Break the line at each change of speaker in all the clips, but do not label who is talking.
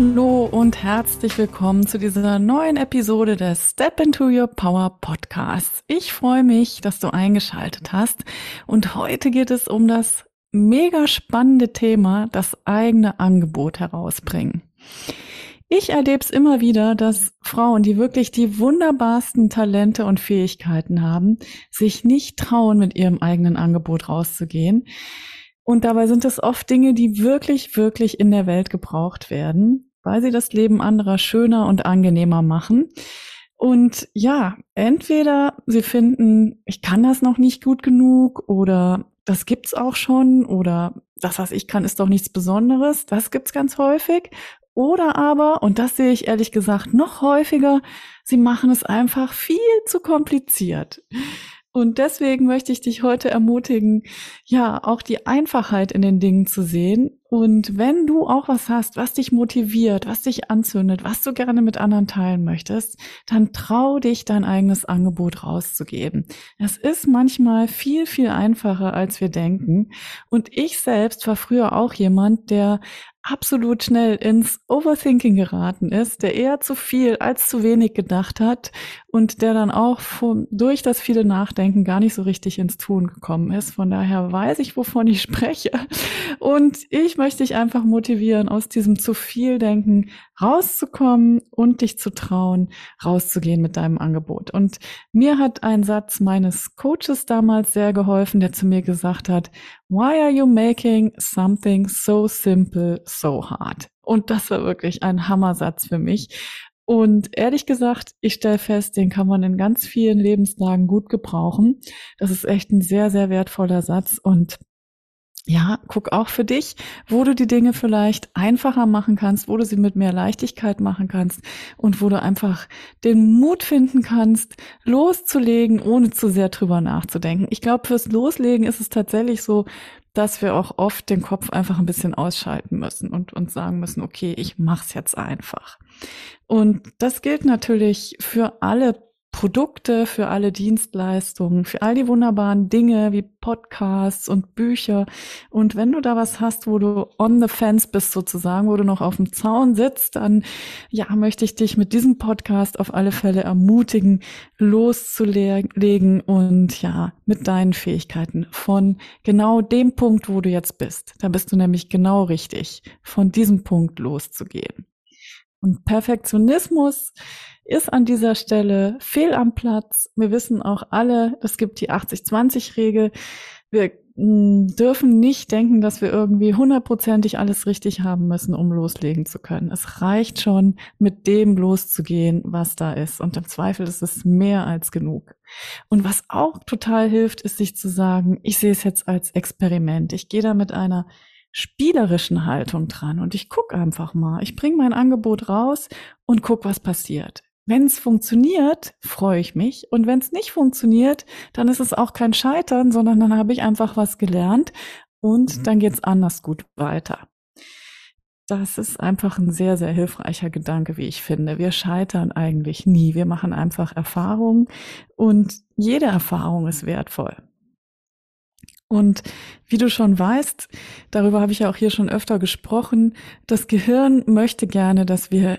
Hallo und herzlich willkommen zu dieser neuen Episode des Step into Your Power Podcast. Ich freue mich, dass du eingeschaltet hast und heute geht es um das mega spannende Thema, das eigene Angebot herausbringen. Ich erlebe es immer wieder, dass Frauen, die wirklich die wunderbarsten Talente und Fähigkeiten haben, sich nicht trauen, mit ihrem eigenen Angebot rauszugehen. Und dabei sind es oft Dinge, die wirklich, wirklich in der Welt gebraucht werden weil sie das Leben anderer schöner und angenehmer machen. Und ja, entweder sie finden, ich kann das noch nicht gut genug oder das gibt's auch schon oder das, was ich kann, ist doch nichts Besonderes. Das gibt's ganz häufig. Oder aber, und das sehe ich ehrlich gesagt noch häufiger, sie machen es einfach viel zu kompliziert. Und deswegen möchte ich dich heute ermutigen, ja, auch die Einfachheit in den Dingen zu sehen und wenn du auch was hast, was dich motiviert, was dich anzündet, was du gerne mit anderen teilen möchtest, dann trau dich, dein eigenes Angebot rauszugeben. Es ist manchmal viel, viel einfacher, als wir denken. Und ich selbst war früher auch jemand, der absolut schnell ins Overthinking geraten ist, der eher zu viel als zu wenig gedacht hat und der dann auch von, durch das viele Nachdenken gar nicht so richtig ins Tun gekommen ist. Von daher weiß ich, wovon ich spreche. Und ich möchte dich einfach motivieren, aus diesem zu viel Denken rauszukommen und dich zu trauen, rauszugehen mit deinem Angebot. Und mir hat ein Satz meines Coaches damals sehr geholfen, der zu mir gesagt hat, Why are you making something so simple so hard? Und das war wirklich ein Hammersatz für mich. Und ehrlich gesagt, ich stelle fest, den kann man in ganz vielen Lebenslagen gut gebrauchen. Das ist echt ein sehr, sehr wertvoller Satz. Und ja, guck auch für dich, wo du die Dinge vielleicht einfacher machen kannst, wo du sie mit mehr Leichtigkeit machen kannst und wo du einfach den Mut finden kannst, loszulegen, ohne zu sehr drüber nachzudenken. Ich glaube, fürs Loslegen ist es tatsächlich so, dass wir auch oft den Kopf einfach ein bisschen ausschalten müssen und uns sagen müssen, okay, ich mach's jetzt einfach. Und das gilt natürlich für alle Produkte, für alle Dienstleistungen, für all die wunderbaren Dinge wie Podcasts und Bücher. Und wenn du da was hast, wo du on the fence bist sozusagen, wo du noch auf dem Zaun sitzt, dann ja, möchte ich dich mit diesem Podcast auf alle Fälle ermutigen, loszulegen und ja, mit deinen Fähigkeiten von genau dem Punkt, wo du jetzt bist. Da bist du nämlich genau richtig, von diesem Punkt loszugehen. Und Perfektionismus ist an dieser Stelle fehl am Platz. Wir wissen auch alle, es gibt die 80-20-Regel. Wir hm, dürfen nicht denken, dass wir irgendwie hundertprozentig alles richtig haben müssen, um loslegen zu können. Es reicht schon, mit dem loszugehen, was da ist. Und im Zweifel ist es mehr als genug. Und was auch total hilft, ist sich zu sagen, ich sehe es jetzt als Experiment. Ich gehe da mit einer spielerischen Haltung dran und ich gucke einfach mal. Ich bringe mein Angebot raus und guck, was passiert. Wenn es funktioniert, freue ich mich. Und wenn es nicht funktioniert, dann ist es auch kein Scheitern, sondern dann habe ich einfach was gelernt und mhm. dann geht's anders gut weiter. Das ist einfach ein sehr, sehr hilfreicher Gedanke, wie ich finde. Wir scheitern eigentlich nie. Wir machen einfach Erfahrungen und jede Erfahrung ist wertvoll. Und wie du schon weißt, darüber habe ich ja auch hier schon öfter gesprochen, das Gehirn möchte gerne, dass wir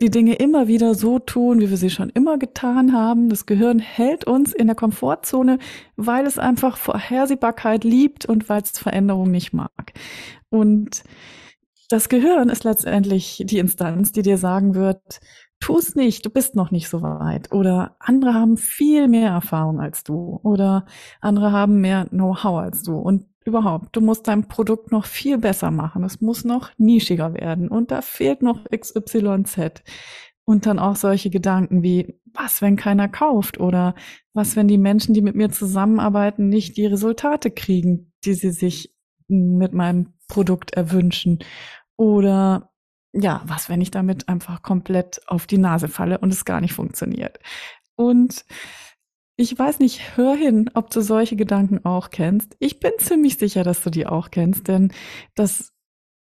die Dinge immer wieder so tun, wie wir sie schon immer getan haben. Das Gehirn hält uns in der Komfortzone, weil es einfach Vorhersehbarkeit liebt und weil es Veränderung nicht mag. Und das Gehirn ist letztendlich die Instanz, die dir sagen wird, tu es nicht, du bist noch nicht so weit. Oder andere haben viel mehr Erfahrung als du. Oder andere haben mehr Know-how als du. Und überhaupt, du musst dein Produkt noch viel besser machen. Es muss noch nischiger werden. Und da fehlt noch XYZ. Und dann auch solche Gedanken wie, was, wenn keiner kauft? Oder was, wenn die Menschen, die mit mir zusammenarbeiten, nicht die Resultate kriegen, die sie sich mit meinem Produkt erwünschen? Oder ja, was, wenn ich damit einfach komplett auf die Nase falle und es gar nicht funktioniert? Und ich weiß nicht, hör hin, ob du solche Gedanken auch kennst. Ich bin ziemlich sicher, dass du die auch kennst, denn das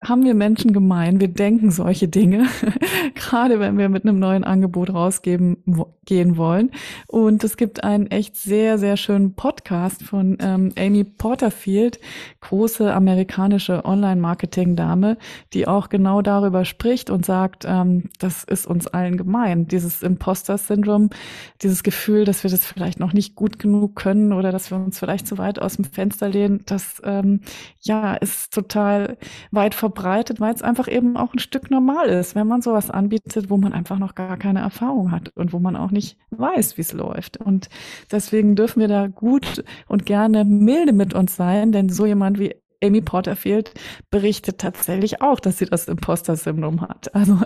haben wir Menschen gemein. Wir denken solche Dinge, gerade wenn wir mit einem neuen Angebot rausgeben gehen wollen. Und es gibt einen echt sehr, sehr schönen Podcast von ähm, Amy Porterfield, große amerikanische Online-Marketing-Dame, die auch genau darüber spricht und sagt, ähm, das ist uns allen gemein. Dieses Imposter-Syndrom, dieses Gefühl, dass wir das vielleicht noch nicht gut genug können oder dass wir uns vielleicht zu weit aus dem Fenster lehnen, das ähm, ja ist total weit verbreitet, weil es einfach eben auch ein Stück normal ist, wenn man sowas anbietet, wo man einfach noch gar keine Erfahrung hat und wo man auch nicht weiß, wie es läuft. Und deswegen dürfen wir da gut und gerne milde mit uns sein, denn so jemand wie Amy Porterfield berichtet tatsächlich auch, dass sie das Imposter-Syndrom hat. Also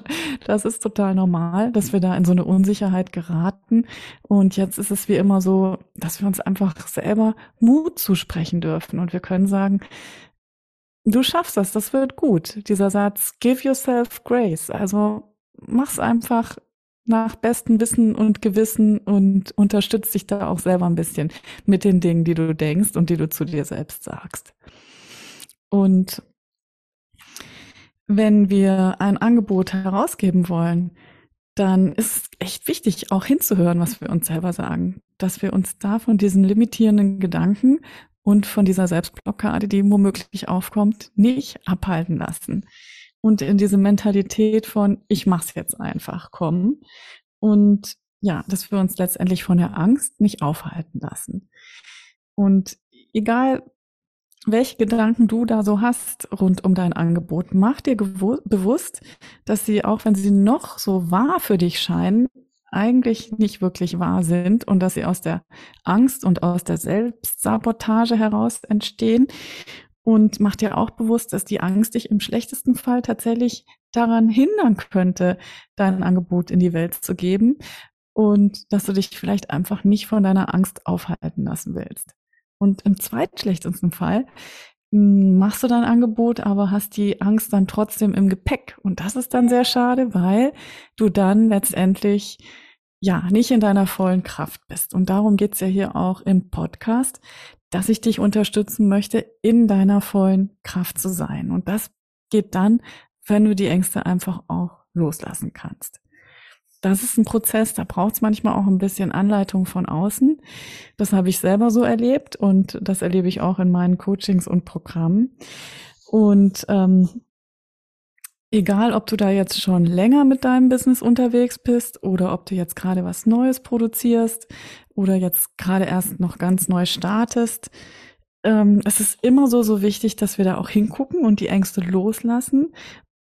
das ist total normal, dass wir da in so eine Unsicherheit geraten. Und jetzt ist es wie immer so, dass wir uns einfach selber Mut zusprechen dürfen. Und wir können sagen, Du schaffst das, das wird gut. Dieser Satz, give yourself grace. Also mach's einfach nach bestem Wissen und Gewissen und unterstützt dich da auch selber ein bisschen mit den Dingen, die du denkst und die du zu dir selbst sagst. Und wenn wir ein Angebot herausgeben wollen, dann ist es echt wichtig, auch hinzuhören, was wir uns selber sagen, dass wir uns da von diesen limitierenden Gedanken und von dieser Selbstblockade, die womöglich aufkommt, nicht abhalten lassen. Und in diese Mentalität von, ich mach's jetzt einfach kommen. Und ja, dass wir uns letztendlich von der Angst nicht aufhalten lassen. Und egal, welche Gedanken du da so hast rund um dein Angebot, mach dir bewusst, dass sie, auch wenn sie noch so wahr für dich scheinen, eigentlich nicht wirklich wahr sind und dass sie aus der Angst und aus der Selbstsabotage heraus entstehen. Und mach dir auch bewusst, dass die Angst dich im schlechtesten Fall tatsächlich daran hindern könnte, dein Angebot in die Welt zu geben und dass du dich vielleicht einfach nicht von deiner Angst aufhalten lassen willst. Und im zweitschlechtesten Fall machst du dein Angebot, aber hast die Angst dann trotzdem im Gepäck. Und das ist dann sehr schade, weil du dann letztendlich ja, nicht in deiner vollen Kraft bist. Und darum geht's ja hier auch im Podcast, dass ich dich unterstützen möchte, in deiner vollen Kraft zu sein. Und das geht dann, wenn du die Ängste einfach auch loslassen kannst. Das ist ein Prozess, da braucht es manchmal auch ein bisschen Anleitung von außen. Das habe ich selber so erlebt und das erlebe ich auch in meinen Coachings und Programmen. Und ähm, Egal, ob du da jetzt schon länger mit deinem Business unterwegs bist oder ob du jetzt gerade was Neues produzierst oder jetzt gerade erst noch ganz neu startest. Ähm, es ist immer so, so wichtig, dass wir da auch hingucken und die Ängste loslassen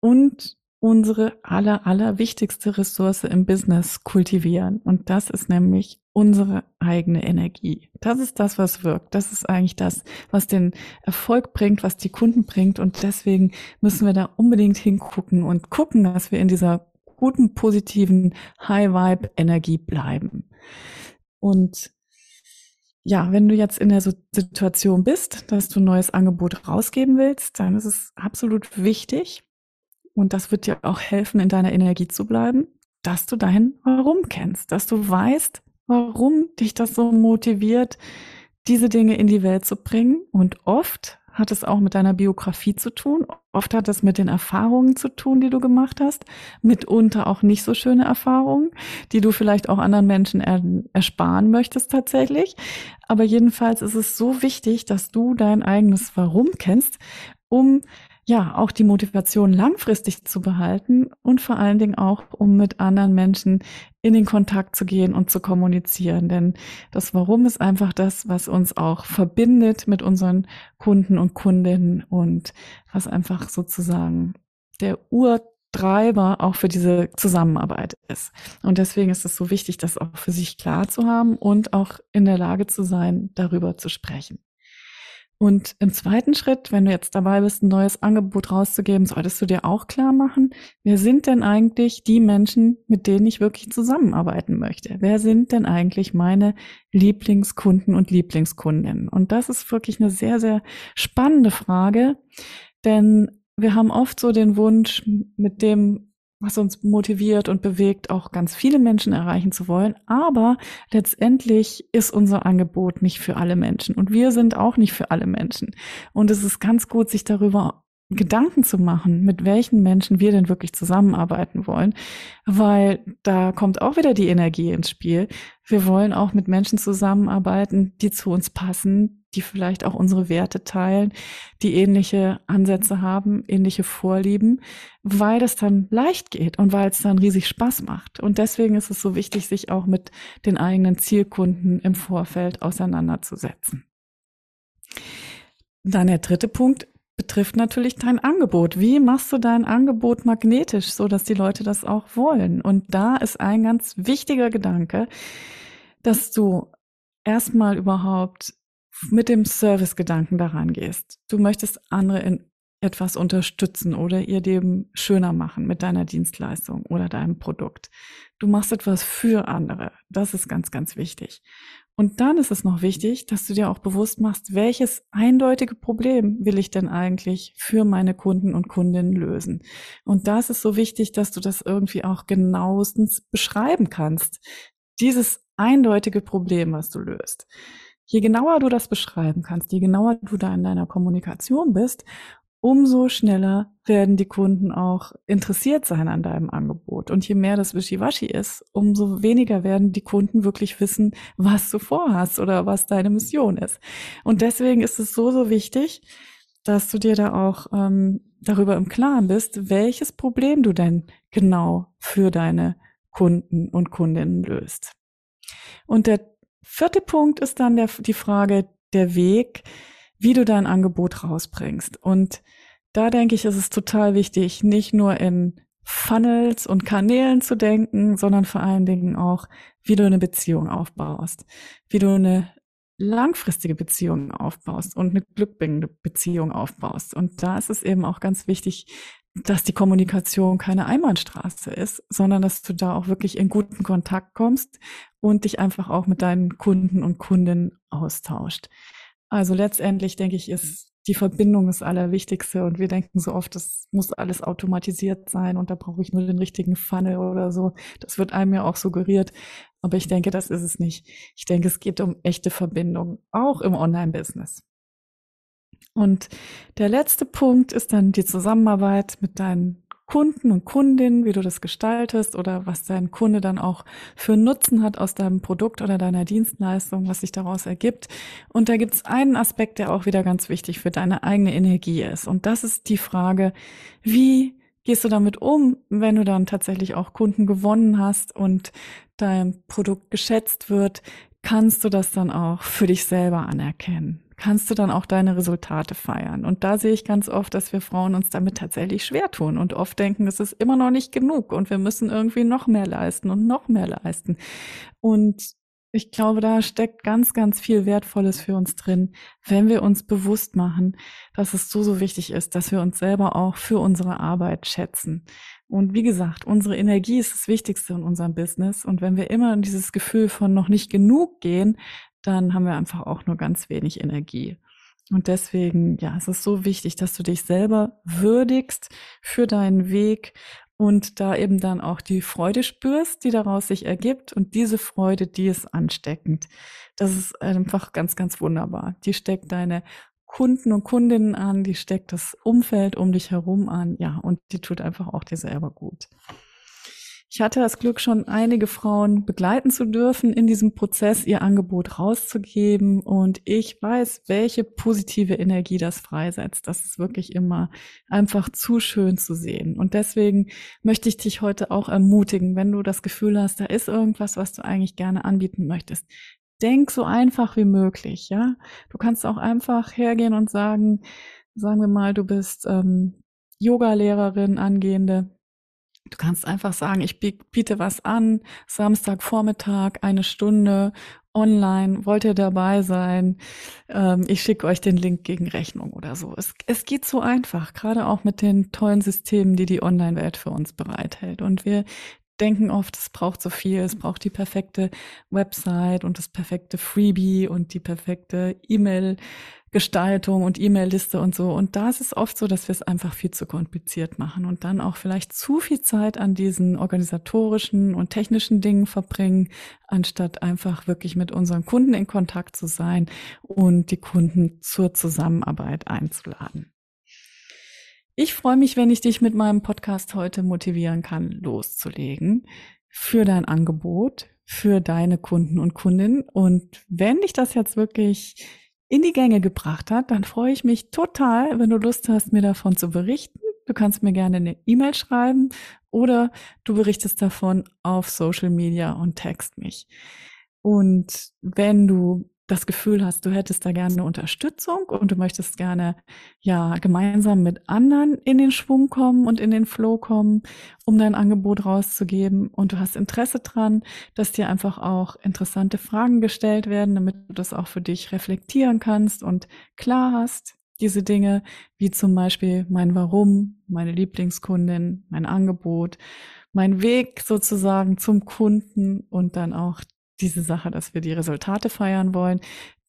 und unsere aller, aller wichtigste Ressource im Business kultivieren. Und das ist nämlich unsere eigene Energie. Das ist das, was wirkt. Das ist eigentlich das, was den Erfolg bringt, was die Kunden bringt. Und deswegen müssen wir da unbedingt hingucken und gucken, dass wir in dieser guten, positiven High-Vibe-Energie bleiben. Und ja, wenn du jetzt in der Situation bist, dass du ein neues Angebot rausgeben willst, dann ist es absolut wichtig, und das wird dir auch helfen, in deiner Energie zu bleiben, dass du dein Warum kennst, dass du weißt, warum dich das so motiviert, diese Dinge in die Welt zu bringen. Und oft hat es auch mit deiner Biografie zu tun. Oft hat es mit den Erfahrungen zu tun, die du gemacht hast. Mitunter auch nicht so schöne Erfahrungen, die du vielleicht auch anderen Menschen er ersparen möchtest tatsächlich. Aber jedenfalls ist es so wichtig, dass du dein eigenes Warum kennst, um ja, auch die Motivation langfristig zu behalten und vor allen Dingen auch, um mit anderen Menschen in den Kontakt zu gehen und zu kommunizieren. Denn das Warum ist einfach das, was uns auch verbindet mit unseren Kunden und Kundinnen und was einfach sozusagen der Urtreiber auch für diese Zusammenarbeit ist. Und deswegen ist es so wichtig, das auch für sich klar zu haben und auch in der Lage zu sein, darüber zu sprechen. Und im zweiten Schritt, wenn du jetzt dabei bist, ein neues Angebot rauszugeben, solltest du dir auch klar machen, wer sind denn eigentlich die Menschen, mit denen ich wirklich zusammenarbeiten möchte? Wer sind denn eigentlich meine Lieblingskunden und Lieblingskundinnen? Und das ist wirklich eine sehr, sehr spannende Frage, denn wir haben oft so den Wunsch, mit dem was uns motiviert und bewegt, auch ganz viele Menschen erreichen zu wollen. Aber letztendlich ist unser Angebot nicht für alle Menschen und wir sind auch nicht für alle Menschen. Und es ist ganz gut, sich darüber Gedanken zu machen, mit welchen Menschen wir denn wirklich zusammenarbeiten wollen, weil da kommt auch wieder die Energie ins Spiel. Wir wollen auch mit Menschen zusammenarbeiten, die zu uns passen, die vielleicht auch unsere Werte teilen, die ähnliche Ansätze haben, ähnliche Vorlieben, weil das dann leicht geht und weil es dann riesig Spaß macht. Und deswegen ist es so wichtig, sich auch mit den eigenen Zielkunden im Vorfeld auseinanderzusetzen. Dann der dritte Punkt, betrifft natürlich dein Angebot. Wie machst du dein Angebot magnetisch, so dass die Leute das auch wollen? Und da ist ein ganz wichtiger Gedanke, dass du erstmal überhaupt mit dem Service-Gedanken daran gehst. Du möchtest andere in etwas unterstützen oder ihr Leben schöner machen mit deiner Dienstleistung oder deinem Produkt. Du machst etwas für andere. Das ist ganz, ganz wichtig. Und dann ist es noch wichtig, dass du dir auch bewusst machst, welches eindeutige Problem will ich denn eigentlich für meine Kunden und Kundinnen lösen. Und das ist so wichtig, dass du das irgendwie auch genauestens beschreiben kannst. Dieses eindeutige Problem, was du löst. Je genauer du das beschreiben kannst, je genauer du da in deiner Kommunikation bist, umso schneller werden die Kunden auch interessiert sein an deinem Angebot. Und je mehr das Wischiwaschi ist, umso weniger werden die Kunden wirklich wissen, was du vorhast oder was deine Mission ist. Und deswegen ist es so, so wichtig, dass du dir da auch ähm, darüber im Klaren bist, welches Problem du denn genau für deine Kunden und Kundinnen löst. Und der vierte Punkt ist dann der, die Frage, der Weg, wie du dein Angebot rausbringst. Und da denke ich, ist es total wichtig, nicht nur in Funnels und Kanälen zu denken, sondern vor allen Dingen auch, wie du eine Beziehung aufbaust, wie du eine langfristige Beziehung aufbaust und eine glückbringende Beziehung aufbaust. Und da ist es eben auch ganz wichtig, dass die Kommunikation keine Einbahnstraße ist, sondern dass du da auch wirklich in guten Kontakt kommst und dich einfach auch mit deinen Kunden und Kundinnen austauscht. Also letztendlich denke ich, ist die Verbindung das Allerwichtigste und wir denken so oft, das muss alles automatisiert sein und da brauche ich nur den richtigen Funnel oder so. Das wird einem ja auch suggeriert, aber ich denke, das ist es nicht. Ich denke, es geht um echte Verbindung, auch im Online-Business. Und der letzte Punkt ist dann die Zusammenarbeit mit deinen Kunden und Kundinnen, wie du das gestaltest oder was dein Kunde dann auch für Nutzen hat aus deinem Produkt oder deiner Dienstleistung, was sich daraus ergibt. Und da gibt es einen Aspekt, der auch wieder ganz wichtig für deine eigene Energie ist. Und das ist die Frage, wie gehst du damit um, wenn du dann tatsächlich auch Kunden gewonnen hast und dein Produkt geschätzt wird? Kannst du das dann auch für dich selber anerkennen? Kannst du dann auch deine Resultate feiern. Und da sehe ich ganz oft, dass wir Frauen uns damit tatsächlich schwer tun und oft denken, es ist immer noch nicht genug und wir müssen irgendwie noch mehr leisten und noch mehr leisten. Und ich glaube, da steckt ganz, ganz viel Wertvolles für uns drin, wenn wir uns bewusst machen, dass es so, so wichtig ist, dass wir uns selber auch für unsere Arbeit schätzen. Und wie gesagt, unsere Energie ist das Wichtigste in unserem Business. Und wenn wir immer in dieses Gefühl von noch nicht genug gehen, dann haben wir einfach auch nur ganz wenig Energie. Und deswegen, ja, es ist so wichtig, dass du dich selber würdigst für deinen Weg und da eben dann auch die Freude spürst, die daraus sich ergibt. Und diese Freude, die ist ansteckend. Das ist einfach ganz, ganz wunderbar. Die steckt deine Kunden und Kundinnen an, die steckt das Umfeld um dich herum an. Ja, und die tut einfach auch dir selber gut. Ich hatte das Glück, schon einige Frauen begleiten zu dürfen in diesem Prozess, ihr Angebot rauszugeben. Und ich weiß, welche positive Energie das freisetzt. Das ist wirklich immer einfach zu schön zu sehen. Und deswegen möchte ich dich heute auch ermutigen, wenn du das Gefühl hast, da ist irgendwas, was du eigentlich gerne anbieten möchtest. Denk so einfach wie möglich, ja. Du kannst auch einfach hergehen und sagen, sagen wir mal, du bist ähm, Yoga-Lehrerin, angehende Du kannst einfach sagen, ich biete was an, Samstagvormittag, eine Stunde online, wollt ihr dabei sein? Ähm, ich schicke euch den Link gegen Rechnung oder so. Es, es geht so einfach, gerade auch mit den tollen Systemen, die die Online-Welt für uns bereithält. Und wir denken oft, es braucht so viel, es braucht die perfekte Website und das perfekte Freebie und die perfekte E-Mail Gestaltung und E-Mail-Liste und so. Und da ist es oft so, dass wir es einfach viel zu kompliziert machen und dann auch vielleicht zu viel Zeit an diesen organisatorischen und technischen Dingen verbringen, anstatt einfach wirklich mit unseren Kunden in Kontakt zu sein und die Kunden zur Zusammenarbeit einzuladen. Ich freue mich, wenn ich dich mit meinem Podcast heute motivieren kann, loszulegen für dein Angebot, für deine Kunden und Kundinnen. Und wenn dich das jetzt wirklich in die Gänge gebracht hat, dann freue ich mich total, wenn du Lust hast, mir davon zu berichten. Du kannst mir gerne eine E-Mail schreiben oder du berichtest davon auf Social Media und text mich. Und wenn du das Gefühl hast, du hättest da gerne Unterstützung und du möchtest gerne ja gemeinsam mit anderen in den Schwung kommen und in den Flow kommen, um dein Angebot rauszugeben. Und du hast Interesse dran, dass dir einfach auch interessante Fragen gestellt werden, damit du das auch für dich reflektieren kannst und klar hast, diese Dinge, wie zum Beispiel mein Warum, meine Lieblingskundin, mein Angebot, mein Weg sozusagen zum Kunden und dann auch diese Sache, dass wir die Resultate feiern wollen,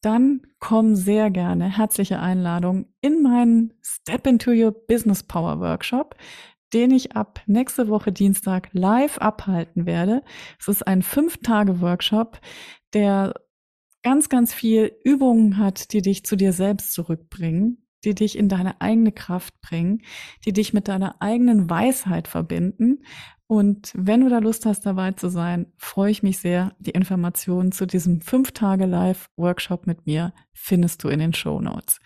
dann komm sehr gerne, herzliche Einladung in meinen Step into Your Business Power Workshop, den ich ab nächste Woche Dienstag live abhalten werde. Es ist ein Fünf-Tage-Workshop, der ganz, ganz viel Übungen hat, die dich zu dir selbst zurückbringen, die dich in deine eigene Kraft bringen, die dich mit deiner eigenen Weisheit verbinden und wenn du da Lust hast, dabei zu sein, freue ich mich sehr. Die Informationen zu diesem fünf Tage Live-Workshop mit mir findest du in den Show Notes.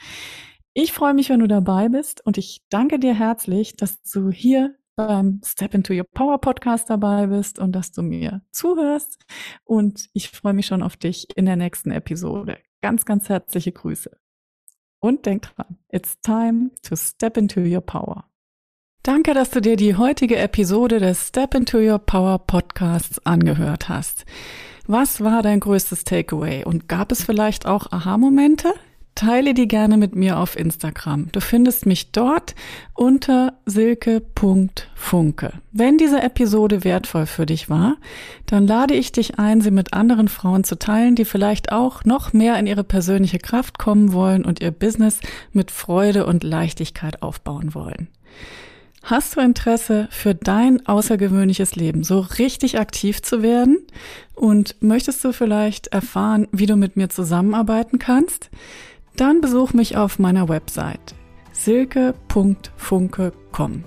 Ich freue mich, wenn du dabei bist und ich danke dir herzlich, dass du hier beim Step into Your Power Podcast dabei bist und dass du mir zuhörst. Und ich freue mich schon auf dich in der nächsten Episode. Ganz, ganz herzliche Grüße. Und denk dran, it's time to step into your power. Danke, dass du dir die heutige Episode des Step into Your Power Podcasts angehört hast. Was war dein größtes Takeaway und gab es vielleicht auch Aha-Momente? Teile die gerne mit mir auf Instagram. Du findest mich dort unter silke.funke. Wenn diese Episode wertvoll für dich war, dann lade ich dich ein, sie mit anderen Frauen zu teilen, die vielleicht auch noch mehr in ihre persönliche Kraft kommen wollen und ihr Business mit Freude und Leichtigkeit aufbauen wollen. Hast du Interesse für dein außergewöhnliches Leben, so richtig aktiv zu werden? Und möchtest du vielleicht erfahren, wie du mit mir zusammenarbeiten kannst? Dann besuch mich auf meiner Website silke.funke.com.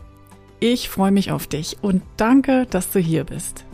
Ich freue mich auf dich und danke, dass du hier bist.